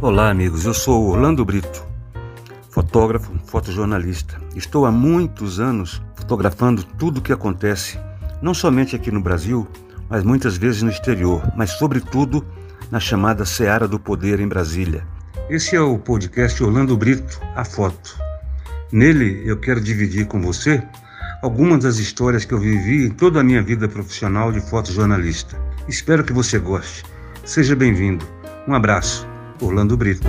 Olá, amigos. Eu sou Orlando Brito, fotógrafo, fotojornalista. Estou há muitos anos fotografando tudo o que acontece, não somente aqui no Brasil, mas muitas vezes no exterior, mas sobretudo na chamada Seara do Poder em Brasília. Esse é o podcast Orlando Brito, a foto. Nele eu quero dividir com você algumas das histórias que eu vivi em toda a minha vida profissional de fotojornalista. Espero que você goste. Seja bem-vindo. Um abraço. Orlando Brito.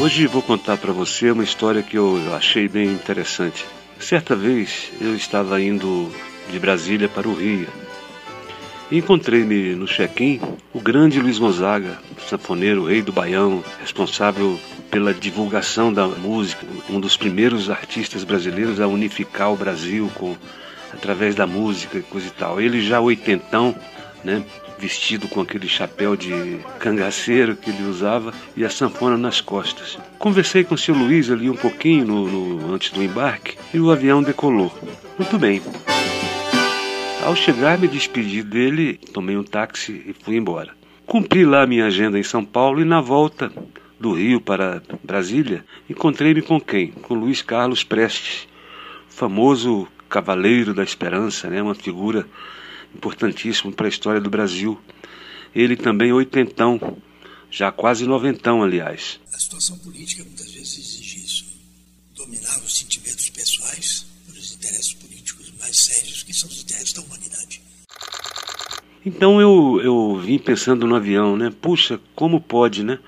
Hoje vou contar para você uma história que eu achei bem interessante. Certa vez eu estava indo de Brasília para o Rio e encontrei-me no check-in o grande Luiz Gonzaga, sanfoneiro, rei do Baião, responsável pela divulgação da música, um dos primeiros artistas brasileiros a unificar o Brasil com através da música e coisa e tal. Ele já oitentão, né? Vestido com aquele chapéu de cangaceiro que ele usava e a sanfona nas costas. Conversei com o seu Luiz ali um pouquinho no, no, antes do embarque e o avião decolou. Muito bem. Ao chegar, me despedi dele, tomei um táxi e fui embora. Cumpri lá minha agenda em São Paulo e na volta do Rio para Brasília, encontrei-me com quem? Com Luiz Carlos Prestes, famoso Cavaleiro da Esperança, né? uma figura importantíssima para a história do Brasil. Ele também oitentão, já quase noventão, aliás. A situação política muitas vezes exige isso. Dominar os sentimentos pessoais pelos interesses políticos mais sérios, que são os interesses da humanidade. Então eu, eu vim pensando no avião, né? Puxa, como pode, né?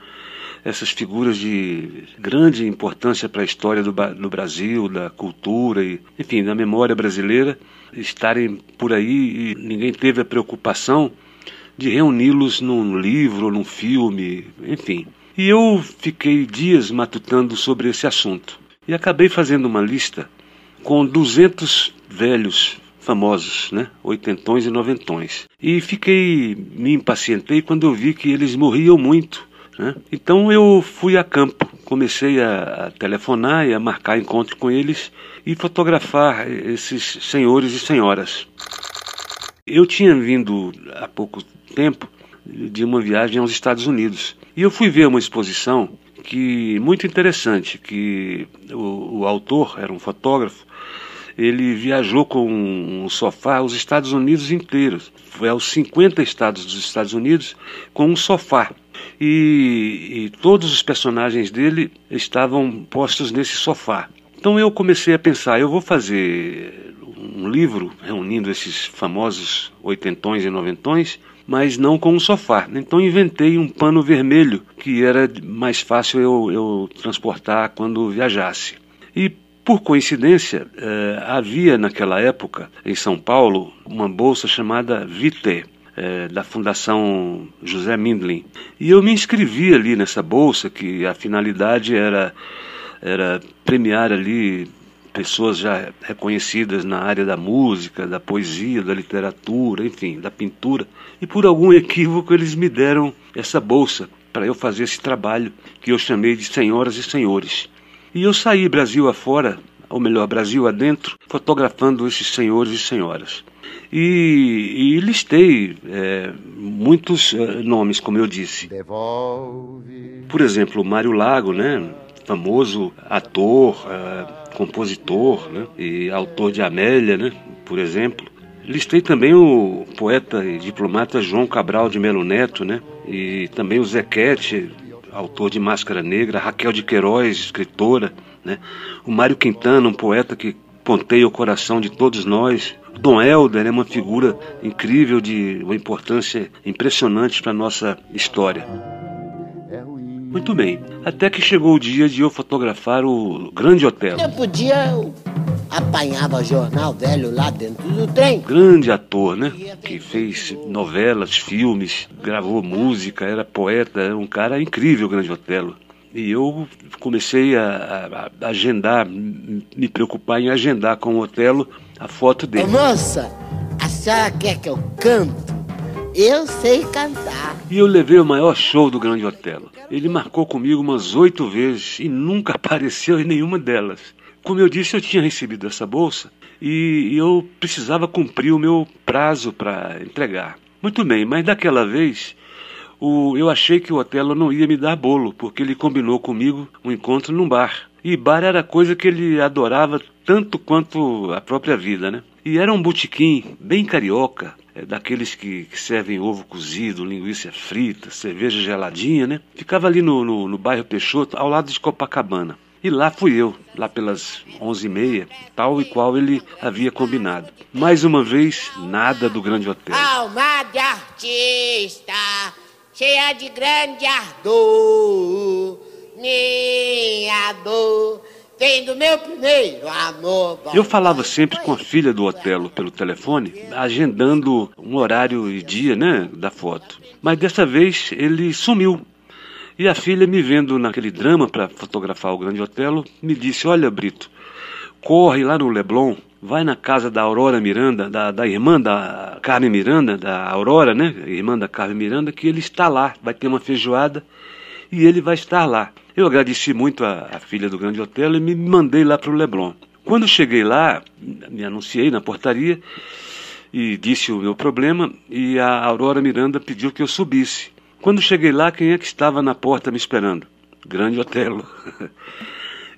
Essas figuras de grande importância para a história do, do Brasil, da cultura e, enfim, da memória brasileira, estarem por aí e ninguém teve a preocupação de reuni-los num livro, num filme, enfim. E eu fiquei dias matutando sobre esse assunto e acabei fazendo uma lista com 200 velhos famosos, né? Oitentões e noventões. E fiquei, me impacientei quando eu vi que eles morriam muito né? Então eu fui a campo, comecei a, a, telefonar e a marcar encontro com eles e fotografar esses senhores e senhoras. Eu tinha vindo há pouco tempo de uma viagem aos Estados Unidos e eu fui ver uma exposição que muito interessante, que o, o autor era um fotógrafo ele viajou com um sofá aos Estados Unidos inteiros. Foi aos 50 estados dos Estados Unidos com um sofá e, e todos os personagens dele estavam postos nesse sofá. Então eu comecei a pensar, eu vou fazer um livro reunindo esses famosos oitentões e noventões, mas não com um sofá. Então inventei um pano vermelho que era mais fácil eu, eu transportar quando viajasse. E por coincidência, eh, havia naquela época em São Paulo uma bolsa chamada Vite, é, da Fundação José Mindlin. E eu me inscrevi ali nessa bolsa, que a finalidade era, era premiar ali pessoas já reconhecidas na área da música, da poesia, da literatura, enfim, da pintura. E por algum equívoco eles me deram essa bolsa para eu fazer esse trabalho que eu chamei de Senhoras e Senhores. E eu saí Brasil afora, ou melhor, Brasil adentro, fotografando esses senhores e senhoras. E, e listei é, muitos é, nomes, como eu disse. Por exemplo, Mário Lago, né? famoso ator, é, compositor né? e autor de Amélia, né? por exemplo. Listei também o poeta e diplomata João Cabral de Melo Neto, né? e também o Zequete, autor de Máscara Negra, Raquel de Queiroz, escritora, né? o Mário Quintana, um poeta que ponteia o coração de todos nós, Dom Helder é uma figura incrível de uma importância impressionante para a nossa história. Muito bem, até que chegou o dia de eu fotografar o Grande Hotel. Eu podia, apanhava jornal velho lá dentro do trem. Grande ator, né? Que fez novelas, filmes, gravou música, era poeta, era um cara incrível, Grande Otelo. E eu comecei a, a, agendar, me preocupar em agendar com o Otelo a foto dele. Moça, a senhora quer que eu canto? Eu sei cantar. E eu levei o maior show do Grande Otelo. Ele marcou comigo umas oito vezes e nunca apareceu em nenhuma delas. Como eu disse, eu tinha recebido essa bolsa e eu precisava cumprir o meu prazo para entregar. Muito bem, mas daquela vez o, eu achei que o Otelo não ia me dar bolo, porque ele combinou comigo um encontro num bar. E bar era coisa que ele adorava tanto quanto a própria vida, né? E era um botequim bem carioca, é, daqueles que, que, servem ovo cozido, linguiça frita, cerveja geladinha, né? Ficava ali no, no, no bairro Peixoto, ao lado de Copacabana. E lá fui eu, lá pelas onze e meia, tal e qual ele havia combinado. Mais uma vez, nada do grande hotel. Alma de artista, cheia de grande ardor, minha dor vem do meu primeiro amor. Eu falava sempre com a filha do Otelo pelo telefone, agendando um horário e dia, né, da foto. Mas dessa vez ele sumiu. E a filha, me vendo naquele drama para fotografar o Grande Otelo, me disse: Olha, Brito, corre lá no Leblon, vai na casa da Aurora Miranda, da, da irmã da Carmen Miranda, da Aurora, né? Irmã da Carmen Miranda, que ele está lá, vai ter uma feijoada e ele vai estar lá. Eu agradeci muito a, a filha do Grande Otelo e me mandei lá para o Leblon. Quando cheguei lá, me anunciei na portaria e disse o meu problema e a Aurora Miranda pediu que eu subisse. Quando cheguei lá, quem é que estava na porta me esperando? Grande Otelo.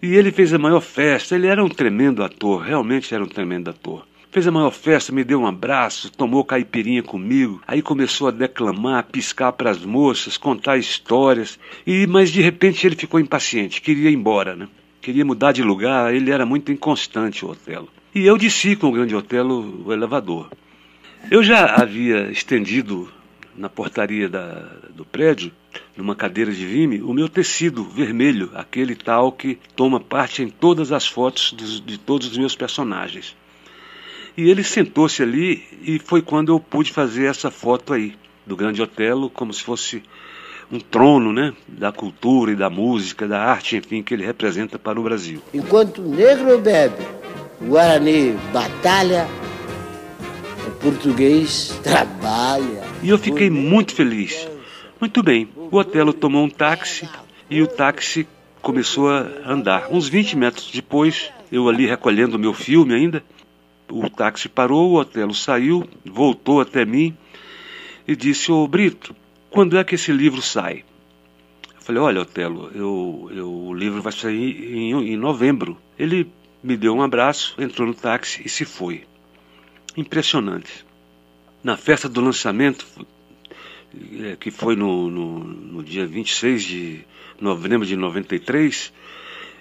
e ele fez a maior festa. Ele era um tremendo ator, realmente era um tremendo ator. Fez a maior festa, me deu um abraço, tomou caipirinha comigo, aí começou a declamar, piscar para as moças, contar histórias. E mas de repente ele ficou impaciente, queria ir embora, né? Queria mudar de lugar, ele era muito inconstante, o Otelo. E eu desci com o grande Otelo o elevador. Eu já havia estendido na portaria da, do prédio, numa cadeira de vime, o meu tecido vermelho, aquele tal que toma parte em todas as fotos de todos os meus personagens. E ele sentou-se ali e foi quando eu pude fazer essa foto aí, do Grande Otelo, como se fosse um trono né, da cultura e da música, da arte, enfim, que ele representa para o Brasil. Enquanto o negro bebe, o Guarani batalha, o português trabalha. E eu fiquei muito feliz. Muito bem, o Otelo tomou um táxi e o táxi começou a andar. Uns 20 metros depois, eu ali recolhendo o meu filme ainda, o táxi parou, o Otelo saiu, voltou até mim e disse: Ô Brito, quando é que esse livro sai? Eu falei: Olha, Otelo, eu, eu, o livro vai sair em, em novembro. Ele me deu um abraço, entrou no táxi e se foi. Impressionante. Na festa do lançamento, é, que foi no, no, no dia 26 de novembro de 93,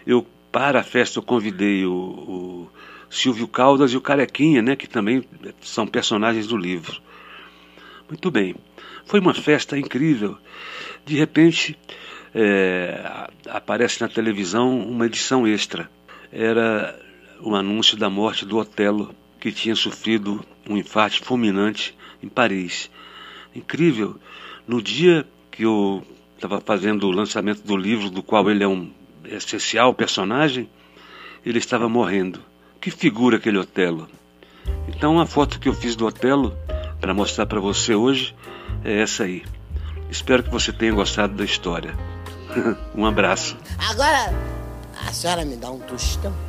eu, para a festa, eu convidei o, o Silvio Caldas e o Carequinha, né, que também são personagens do livro. Muito bem. Foi uma festa incrível. De repente, é, aparece na televisão uma edição extra. Era o anúncio da morte do Otelo, que tinha sofrido um infarto fulminante em Paris. Incrível. No dia que eu estava fazendo o lançamento do livro, do qual ele é um essencial personagem, ele estava morrendo. Que figura aquele Otelo. Então a foto que eu fiz do Otelo para mostrar para você hoje é essa aí. Espero que você tenha gostado da história. um abraço. Agora, a senhora me dá um tostão.